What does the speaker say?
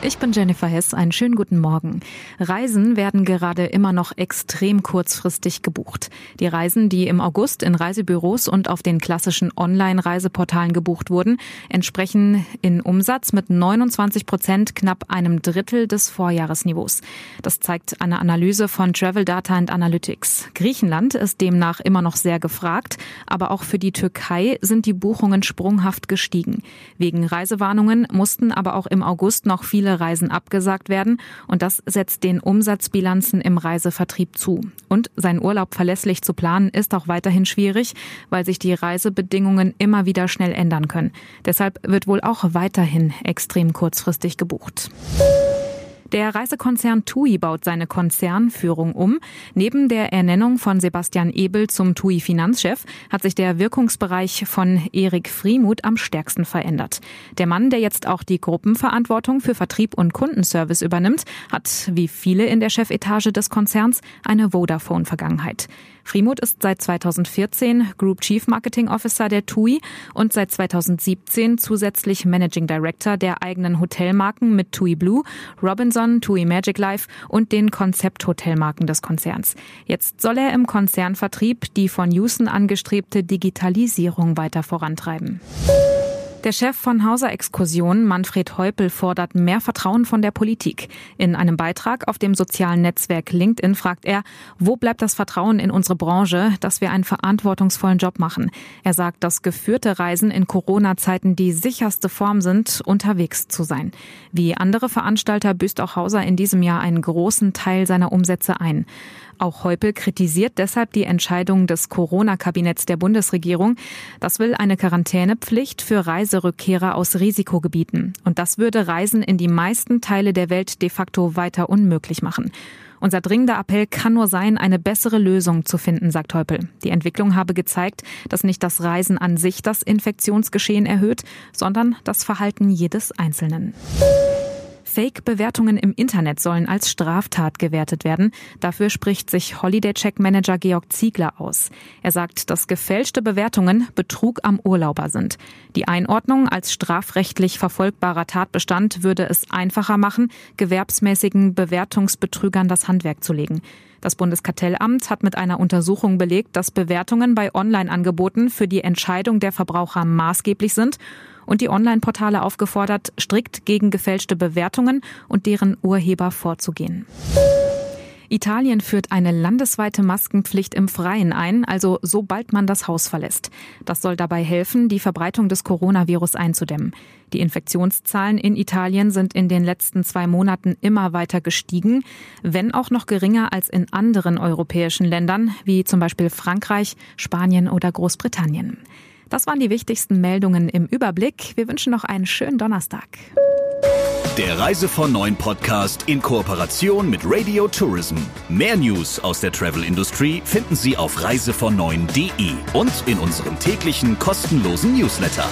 Ich bin Jennifer Hess. Einen schönen guten Morgen. Reisen werden gerade immer noch extrem kurzfristig gebucht. Die Reisen, die im August in Reisebüros und auf den klassischen Online-Reiseportalen gebucht wurden, entsprechen in Umsatz mit 29 Prozent knapp einem Drittel des Vorjahresniveaus. Das zeigt eine Analyse von Travel Data and Analytics. Griechenland ist demnach immer noch sehr gefragt, aber auch für die Türkei sind die Buchungen sprunghaft gestiegen. Wegen Reisewarnungen mussten aber auch im August noch viele viele Reisen abgesagt werden und das setzt den Umsatzbilanzen im Reisevertrieb zu. Und sein Urlaub verlässlich zu planen ist auch weiterhin schwierig, weil sich die Reisebedingungen immer wieder schnell ändern können. Deshalb wird wohl auch weiterhin extrem kurzfristig gebucht. Der Reisekonzern TUI baut seine Konzernführung um. Neben der Ernennung von Sebastian Ebel zum TUI Finanzchef hat sich der Wirkungsbereich von Erik Friemuth am stärksten verändert. Der Mann, der jetzt auch die Gruppenverantwortung für Vertrieb und Kundenservice übernimmt, hat wie viele in der Chefetage des Konzerns eine Vodafone-Vergangenheit. Friemuth ist seit 2014 Group Chief Marketing Officer der TUI und seit 2017 zusätzlich Managing Director der eigenen Hotelmarken mit TUI Blue, Robinson, TUI Magic Life und den Konzepthotelmarken des Konzerns. Jetzt soll er im Konzernvertrieb die von Houston angestrebte Digitalisierung weiter vorantreiben. Der Chef von Hauser Exkursionen, Manfred Heupel, fordert mehr Vertrauen von der Politik. In einem Beitrag auf dem sozialen Netzwerk LinkedIn fragt er, wo bleibt das Vertrauen in unsere Branche, dass wir einen verantwortungsvollen Job machen? Er sagt, dass geführte Reisen in Corona-Zeiten die sicherste Form sind, unterwegs zu sein. Wie andere Veranstalter büßt auch Hauser in diesem Jahr einen großen Teil seiner Umsätze ein. Auch Heupel kritisiert deshalb die Entscheidung des Corona-Kabinetts der Bundesregierung. Das will eine Quarantänepflicht für Reiserückkehrer aus Risikogebieten. Und das würde Reisen in die meisten Teile der Welt de facto weiter unmöglich machen. Unser dringender Appell kann nur sein, eine bessere Lösung zu finden, sagt Heupel. Die Entwicklung habe gezeigt, dass nicht das Reisen an sich das Infektionsgeschehen erhöht, sondern das Verhalten jedes Einzelnen. Fake-Bewertungen im Internet sollen als Straftat gewertet werden. Dafür spricht sich Holiday-Check-Manager Georg Ziegler aus. Er sagt, dass gefälschte Bewertungen Betrug am Urlauber sind. Die Einordnung als strafrechtlich verfolgbarer Tatbestand würde es einfacher machen, gewerbsmäßigen Bewertungsbetrügern das Handwerk zu legen. Das Bundeskartellamt hat mit einer Untersuchung belegt, dass Bewertungen bei Online-Angeboten für die Entscheidung der Verbraucher maßgeblich sind und die Online-Portale aufgefordert, strikt gegen gefälschte Bewertungen und deren Urheber vorzugehen. Italien führt eine landesweite Maskenpflicht im Freien ein, also sobald man das Haus verlässt. Das soll dabei helfen, die Verbreitung des Coronavirus einzudämmen. Die Infektionszahlen in Italien sind in den letzten zwei Monaten immer weiter gestiegen, wenn auch noch geringer als in anderen europäischen Ländern, wie zum Beispiel Frankreich, Spanien oder Großbritannien. Das waren die wichtigsten Meldungen im Überblick. Wir wünschen noch einen schönen Donnerstag. Der Reise von Neuen Podcast in Kooperation mit Radio Tourism. Mehr News aus der Travel Industry finden Sie auf reisevon und in unserem täglichen kostenlosen Newsletter.